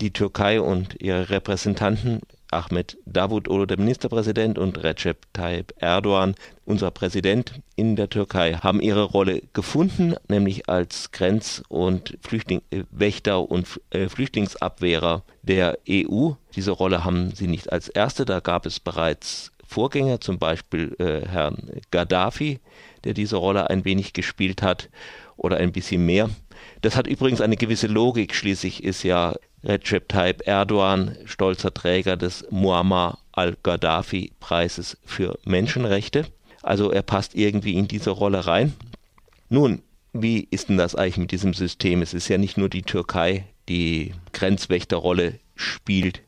die Türkei und ihre Repräsentanten Ahmed Davutoglu, der Ministerpräsident, und Recep Tayyip Erdogan, unser Präsident in der Türkei, haben ihre Rolle gefunden, nämlich als Grenz- und Flüchtlingswächter und äh, Flüchtlingsabwehrer der EU. Diese Rolle haben sie nicht als erste, da gab es bereits Vorgänger, zum Beispiel äh, Herrn Gaddafi, der diese Rolle ein wenig gespielt hat oder ein bisschen mehr. Das hat übrigens eine gewisse Logik. Schließlich ist ja Recep Tayyip Erdogan, stolzer Träger des Muammar al-Gaddafi-Preises für Menschenrechte. Also er passt irgendwie in diese Rolle rein. Nun, wie ist denn das eigentlich mit diesem System? Es ist ja nicht nur die Türkei, die Grenzwächterrolle spielt.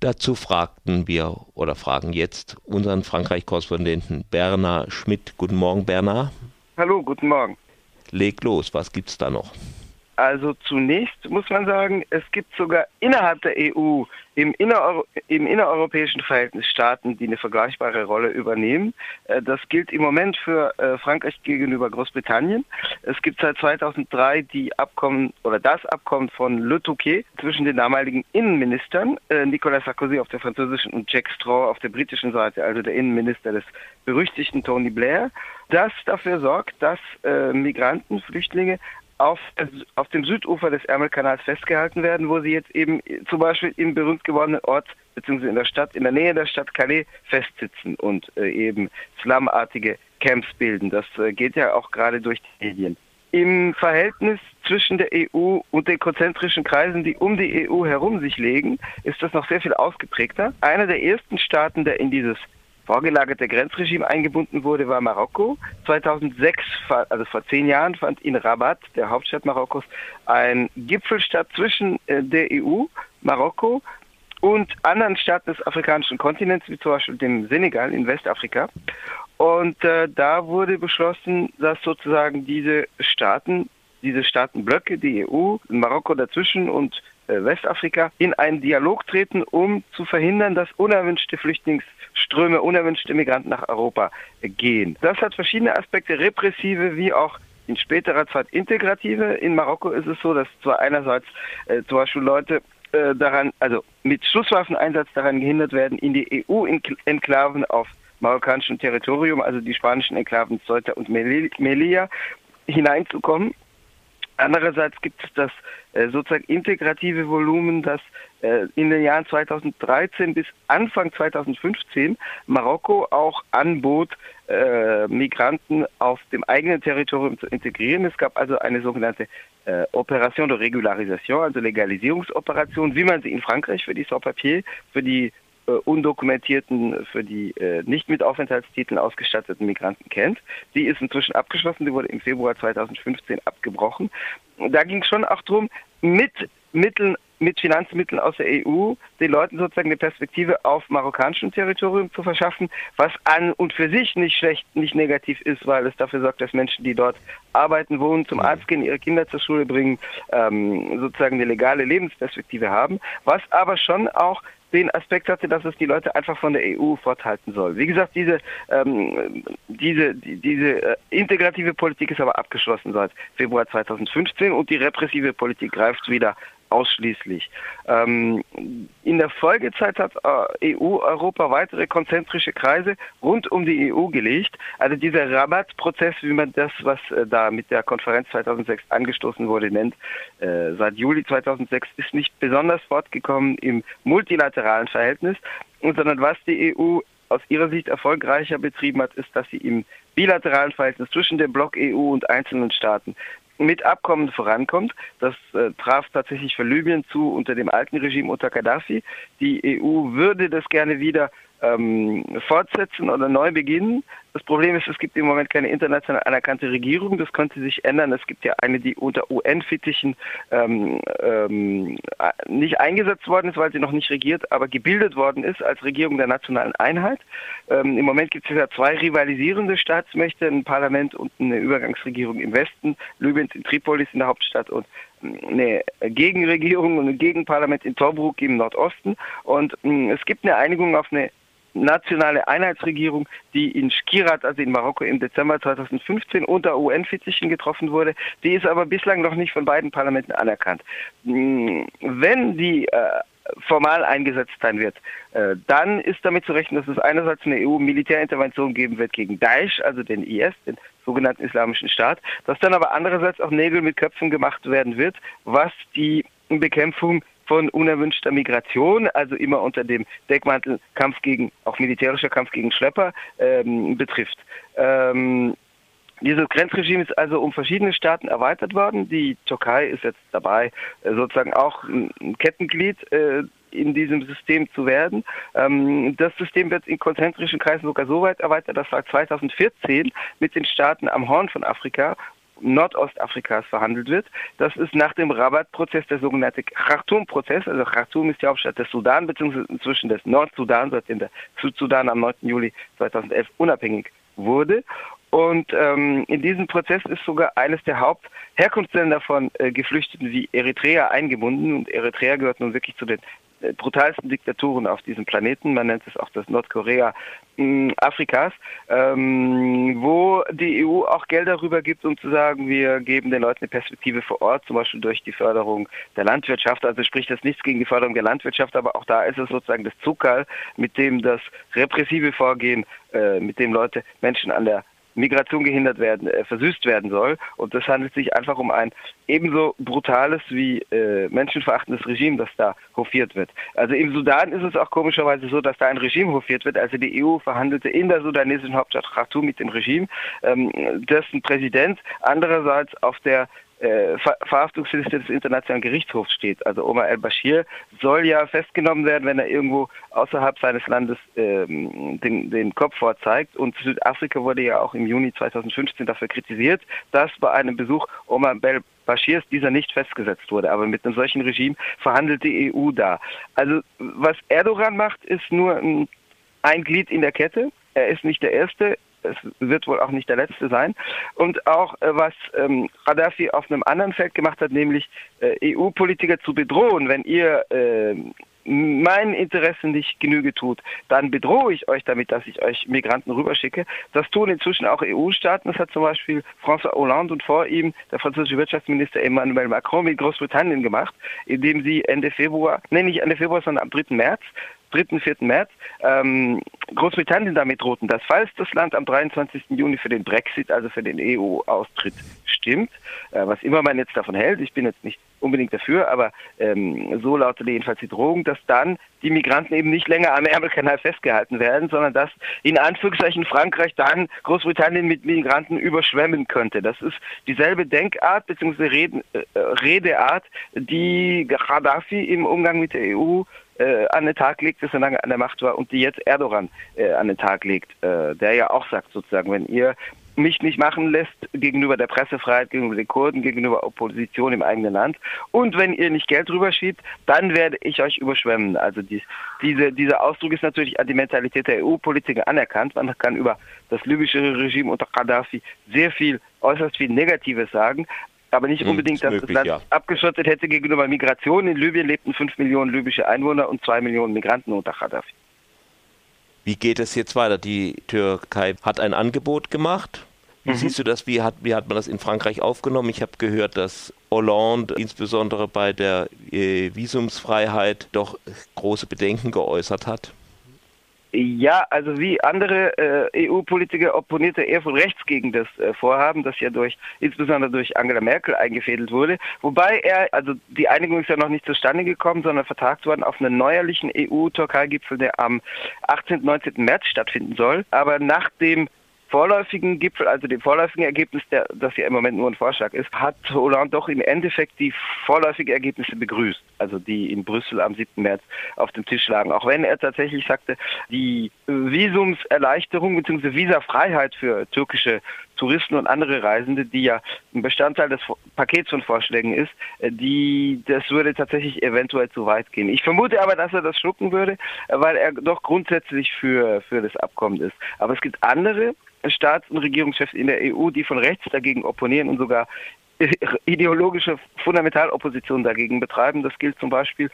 Dazu fragten wir oder fragen jetzt unseren Frankreich-Korrespondenten Bernard Schmidt. Guten Morgen, Bernard. Hallo, guten Morgen. Leg los, was gibt's da noch? Also zunächst muss man sagen, es gibt sogar innerhalb der EU im, innereuro im innereuropäischen Verhältnis Staaten, die eine vergleichbare Rolle übernehmen. Äh, das gilt im Moment für äh, Frankreich gegenüber Großbritannien. Es gibt seit 2003 die Abkommen oder das Abkommen von Le Touquet zwischen den damaligen Innenministern, äh, Nicolas Sarkozy auf der französischen und Jack Straw auf der britischen Seite, also der Innenminister des berüchtigten Tony Blair, das dafür sorgt, dass Migranten, Flüchtlinge auf, auf dem Südufer des Ärmelkanals festgehalten werden, wo sie jetzt eben zum Beispiel im berühmt gewordenen Ort beziehungsweise in der Stadt, in der Nähe der Stadt Calais festsitzen und äh, eben slamartige Camps bilden. Das äh, geht ja auch gerade durch die Medien. Im Verhältnis zwischen der EU und den konzentrischen Kreisen, die um die EU herum sich legen, ist das noch sehr viel ausgeprägter. Einer der ersten Staaten, der in dieses vorgelagerte Grenzregime eingebunden wurde, war Marokko. 2006, also vor zehn Jahren, fand in Rabat, der Hauptstadt Marokkos, ein Gipfel statt zwischen äh, der EU, Marokko und anderen Staaten des afrikanischen Kontinents, wie zum Beispiel dem Senegal in Westafrika. Und äh, da wurde beschlossen, dass sozusagen diese Staaten, diese Staatenblöcke, die EU, Marokko dazwischen und Westafrika, in einen Dialog treten, um zu verhindern, dass unerwünschte Flüchtlingsströme, unerwünschte Migranten nach Europa äh, gehen. Das hat verschiedene Aspekte, repressive wie auch in späterer Zeit integrative. In Marokko ist es so, dass zwar einerseits äh, zum Beispiel Leute äh, daran, also mit Schusswaffeneinsatz daran gehindert werden, in die EU-Enklaven auf marokkanischem Territorium, also die spanischen Enklaven Ceuta und Melilla, hineinzukommen. Andererseits gibt es das äh, sozusagen integrative Volumen, das äh, in den Jahren 2013 bis Anfang 2015 Marokko auch anbot, äh, Migranten auf dem eigenen Territorium zu integrieren. Es gab also eine sogenannte äh, Operation de Regularisation, also Legalisierungsoperation, wie man sie in Frankreich für die Sans-Papier, für die äh, undokumentierten, für die äh, nicht mit Aufenthaltstiteln ausgestatteten Migranten kennt. Die ist inzwischen abgeschlossen, die wurde im Februar 2015 abgebrochen. Da ging es schon auch darum, mit Mitteln, mit Finanzmitteln aus der EU den Leuten sozusagen eine Perspektive auf marokkanischem Territorium zu verschaffen, was an und für sich nicht schlecht, nicht negativ ist, weil es dafür sorgt, dass Menschen, die dort arbeiten, wohnen, zum Arzt gehen, ihre Kinder zur Schule bringen, ähm, sozusagen eine legale Lebensperspektive haben, was aber schon auch den Aspekt hatte, dass es die Leute einfach von der EU forthalten soll. Wie gesagt, diese, ähm, diese, die, diese äh, integrative Politik ist aber abgeschlossen seit Februar 2015 und die repressive Politik greift wieder ausschließlich. Ähm, in der Folgezeit hat äh, EU Europa weitere konzentrische Kreise rund um die EU gelegt. Also dieser Rabatt-Prozess, wie man das, was äh, da mit der Konferenz 2006 angestoßen wurde, nennt, äh, seit Juli 2006 ist nicht besonders fortgekommen im multilateralen Verhältnis, sondern was die EU aus ihrer Sicht erfolgreicher betrieben hat, ist, dass sie im bilateralen Verhältnis zwischen dem Block EU und einzelnen Staaten mit Abkommen vorankommt. Das äh, traf tatsächlich für Libyen zu unter dem alten Regime unter Gaddafi. Die EU würde das gerne wieder ähm, fortsetzen oder neu beginnen. Das Problem ist, es gibt im Moment keine international anerkannte Regierung. Das könnte sich ändern. Es gibt ja eine, die unter UN-Fittichen ähm, ähm, nicht eingesetzt worden ist, weil sie noch nicht regiert, aber gebildet worden ist als Regierung der nationalen Einheit. Ähm, Im Moment gibt es ja zwei rivalisierende Staatsmächte, ein Parlament und eine Übergangsregierung im Westen, Libyens in Tripolis in der Hauptstadt und eine Gegenregierung und ein Gegenparlament in Tobruk im Nordosten. Und mh, es gibt eine Einigung auf eine nationale Einheitsregierung, die in Skirat, also in Marokko im Dezember 2015 unter UN-Fittichen getroffen wurde. Die ist aber bislang noch nicht von beiden Parlamenten anerkannt. Hm, wenn die äh, formal eingesetzt sein wird, äh, dann ist damit zu rechnen, dass es einerseits eine EU-Militärintervention geben wird gegen Daesh, also den IS, den sogenannten Islamischen Staat, dass dann aber andererseits auch Nägel mit Köpfen gemacht werden wird, was die Bekämpfung von unerwünschter Migration, also immer unter dem Deckmantel Kampf gegen, auch militärischer Kampf gegen Schlepper, ähm, betrifft. Ähm, dieses Grenzregime ist also um verschiedene Staaten erweitert worden. Die Türkei ist jetzt dabei, äh, sozusagen auch ein Kettenglied äh, in diesem System zu werden. Ähm, das System wird in konzentrischen Kreisen sogar so weit erweitert, dass seit 2014 mit den Staaten am Horn von Afrika Nordostafrikas verhandelt wird. Das ist nach dem Rabat-Prozess der sogenannte Khartoum-Prozess. Also Khartoum ist die Hauptstadt des Sudan, beziehungsweise inzwischen des Nordsudan, seitdem der Südsudan am 9. Juli 2011 unabhängig wurde. Und ähm, in diesem Prozess ist sogar eines der Hauptherkunftsländer von äh, Geflüchteten wie Eritrea eingebunden. Und Eritrea gehört nun wirklich zu den brutalsten Diktaturen auf diesem Planeten. Man nennt es auch das Nordkorea äh, Afrikas, ähm, wo die EU auch Geld darüber gibt, um zu sagen, wir geben den Leuten eine Perspektive vor Ort, zum Beispiel durch die Förderung der Landwirtschaft. Also spricht das nichts gegen die Förderung der Landwirtschaft, aber auch da ist es sozusagen das Zuckerl, mit dem das repressive Vorgehen, äh, mit dem Leute Menschen an der Migration gehindert werden, äh, versüßt werden soll. Und das handelt sich einfach um ein ebenso brutales wie äh, menschenverachtendes Regime, das da hofiert wird. Also im Sudan ist es auch komischerweise so, dass da ein Regime hofiert wird. Also die EU verhandelte in der sudanesischen Hauptstadt Khartoum mit dem Regime, ähm, dessen Präsident andererseits auf der äh, Ver Verhaftungsliste des Internationalen Gerichtshofs steht. Also Omar el-Bashir soll ja festgenommen werden, wenn er irgendwo außerhalb seines Landes ähm, den, den Kopf vorzeigt. Und Südafrika wurde ja auch im Juni 2015 dafür kritisiert, dass bei einem Besuch Omar el Bashirs dieser nicht festgesetzt wurde. Aber mit einem solchen Regime verhandelt die EU da. Also was Erdogan macht, ist nur ein, ein Glied in der Kette. Er ist nicht der Erste es wird wohl auch nicht der letzte sein. Und auch äh, was ähm, Gaddafi auf einem anderen Feld gemacht hat, nämlich äh, EU-Politiker zu bedrohen, wenn ihr äh, meinen Interessen nicht Genüge tut, dann bedrohe ich euch damit, dass ich euch Migranten rüberschicke. Das tun inzwischen auch EU-Staaten. Das hat zum Beispiel François Hollande und vor ihm der französische Wirtschaftsminister Emmanuel Macron mit Großbritannien gemacht, indem sie Ende Februar, nee, nicht Ende Februar, sondern am 3. März 3., 4. März ähm, Großbritannien damit drohten, dass falls das Land am 23. Juni für den Brexit, also für den EU-Austritt stimmt, äh, was immer man jetzt davon hält, ich bin jetzt nicht unbedingt dafür, aber ähm, so lautete jedenfalls die Drohung, dass dann die Migranten eben nicht länger am Ärmelkanal festgehalten werden, sondern dass in Anführungszeichen Frankreich dann Großbritannien mit Migranten überschwemmen könnte. Das ist dieselbe Denkart bzw. Reden, äh, Redeart, die Gaddafi im Umgang mit der EU äh, an den Tag legte, solange er an der Macht war und die jetzt Erdogan äh, an den Tag legt, äh, der ja auch sagt sozusagen, wenn ihr mich nicht machen lässt gegenüber der Pressefreiheit, gegenüber den Kurden, gegenüber Opposition im eigenen Land. Und wenn ihr nicht Geld rüberschiebt, dann werde ich euch überschwemmen. Also dies, diese, dieser Ausdruck ist natürlich an die Mentalität der EU-Politiker anerkannt. Man kann über das libysche Regime unter Gaddafi sehr viel, äußerst viel Negatives sagen aber nicht hm, unbedingt, dass möglich, das Land ja. abgeschottet hätte gegenüber Migration. In Libyen lebten fünf Millionen libysche Einwohner und zwei Millionen Migranten unter Gaddafi. Wie geht es jetzt weiter? Die Türkei hat ein Angebot gemacht. Wie mhm. siehst du das? Wie hat, wie hat man das in Frankreich aufgenommen? Ich habe gehört, dass Hollande insbesondere bei der äh, Visumsfreiheit doch große Bedenken geäußert hat. Ja, also wie andere äh, EU-Politiker opponierte er von rechts gegen das äh, Vorhaben, das ja durch insbesondere durch Angela Merkel eingefädelt wurde. Wobei er, also die Einigung ist ja noch nicht zustande gekommen, sondern vertagt worden auf einen neuerlichen EU-Türkei-Gipfel, der am 18. 19. März stattfinden soll. Aber nach dem vorläufigen Gipfel, also dem vorläufigen Ergebnis, der, das ja im Moment nur ein Vorschlag ist, hat Hollande doch im Endeffekt die vorläufigen Ergebnisse begrüßt, also die in Brüssel am 7. März auf dem Tisch lagen. Auch wenn er tatsächlich sagte, die Visumserleichterung bzw. Visafreiheit für türkische Touristen und andere Reisende, die ja ein Bestandteil des Pakets von Vorschlägen ist, äh, die, das würde tatsächlich eventuell zu weit gehen. Ich vermute aber, dass er das schlucken würde, äh, weil er doch grundsätzlich für, für das Abkommen ist. Aber es gibt andere Staats- und Regierungschefs in der EU, die von rechts dagegen opponieren und sogar ideologische Fundamentalopposition dagegen betreiben. Das gilt zum Beispiel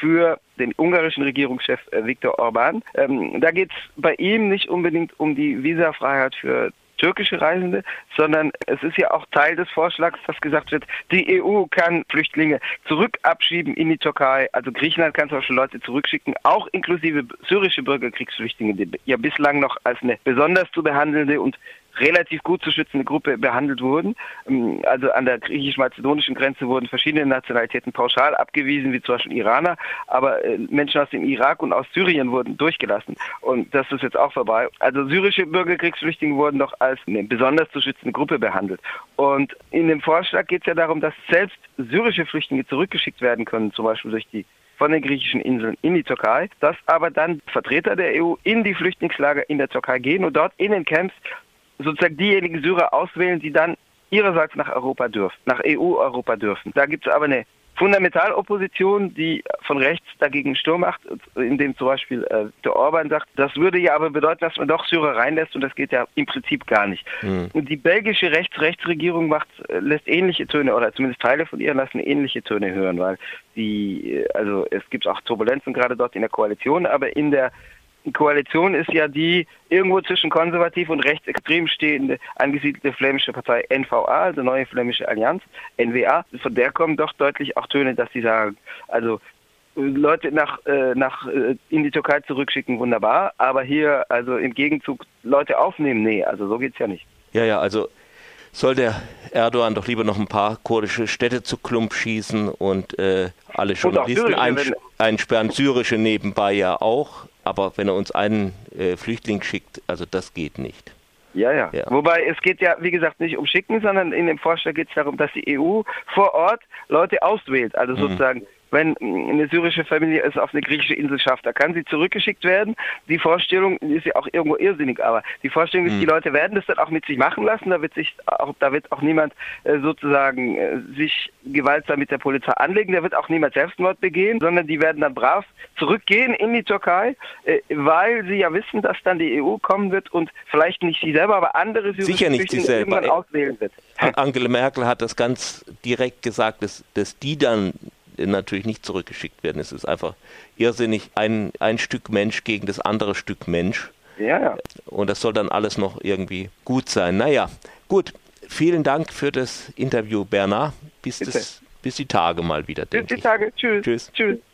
für den ungarischen Regierungschef äh, Viktor Orban. Ähm, da geht es bei ihm nicht unbedingt um die Visafreiheit für türkische Reisende, sondern es ist ja auch Teil des Vorschlags, dass gesagt wird, die EU kann Flüchtlinge zurückabschieben in die Türkei. Also Griechenland kann zum Beispiel Leute zurückschicken, auch inklusive syrische Bürgerkriegsflüchtlinge, die ja bislang noch als eine besonders zu behandelnde und relativ gut zu schützende Gruppe behandelt wurden. Ähm, also an der griechisch-mazedonischen Grenze wurden verschiedene Nationalitäten pauschal abgewiesen, wie zum Beispiel Iraner, aber äh, Menschen aus dem Irak und aus Syrien wurden durchgelassen. Und das ist jetzt auch vorbei. Also syrische Bürgerkriegsflüchtlinge wurden doch als eine besonders zu schützende Gruppe behandelt. Und in dem Vorschlag geht es ja darum, dass selbst syrische Flüchtlinge zurückgeschickt werden können, zum Beispiel durch die von den griechischen Inseln in die Türkei, dass aber dann Vertreter der EU in die Flüchtlingslager in der Türkei gehen und dort in den Camps sozusagen diejenigen Syrer auswählen, die dann ihrerseits nach Europa dürfen, nach EU-Europa dürfen. Da gibt es aber eine Fundamentalopposition, die von rechts dagegen Sturm macht, indem zum Beispiel äh, der Orban sagt, das würde ja aber bedeuten, dass man doch Syrer reinlässt und das geht ja im Prinzip gar nicht. Mhm. Und die belgische Rechts-Rechts-Regierung macht, äh, lässt ähnliche Töne oder zumindest Teile von ihr lassen ähnliche Töne hören, weil die, äh, also es gibt auch Turbulenzen gerade dort in der Koalition, aber in der die Koalition ist ja die irgendwo zwischen konservativ und rechtsextrem stehende angesiedelte flämische Partei NVA, also Neue Flämische Allianz, NWA. Von der kommen doch deutlich auch Töne, dass sie sagen, also Leute nach, äh, nach äh, in die Türkei zurückschicken, wunderbar, aber hier also im Gegenzug Leute aufnehmen, nee, also so geht's ja nicht. Ja, ja, also soll der Erdogan doch lieber noch ein paar kurdische Städte zu Klump schießen und äh, alle Journalisten einsperren, syrische nebenbei ja auch. Aber wenn er uns einen äh, Flüchtling schickt, also das geht nicht. Ja, ja, ja. Wobei es geht ja, wie gesagt, nicht um Schicken, sondern in dem Vorschlag geht es darum, dass die EU vor Ort Leute auswählt. Also mhm. sozusagen wenn eine syrische Familie es auf eine griechische Insel schafft. Da kann sie zurückgeschickt werden. Die Vorstellung ist ja auch irgendwo irrsinnig, aber die Vorstellung ist, mhm. die Leute werden das dann auch mit sich machen lassen. Da wird sich auch, da wird auch niemand äh, sozusagen äh, sich gewaltsam mit der Polizei anlegen. Da wird auch niemand Selbstmord begehen, sondern die werden dann brav zurückgehen in die Türkei, äh, weil sie ja wissen, dass dann die EU kommen wird und vielleicht nicht sie selber, aber andere syrische Sicher nicht sie selber. auswählen wird. Angela Merkel hat das ganz direkt gesagt, dass, dass die dann natürlich nicht zurückgeschickt werden. Es ist einfach irrsinnig, ein, ein Stück Mensch gegen das andere Stück Mensch. Ja, ja. Und das soll dann alles noch irgendwie gut sein. Naja, gut. Vielen Dank für das Interview, Bernard. Bis, das, bis die Tage mal wieder. Bis die Tage. Tschüss. Tschüss. Tschüss.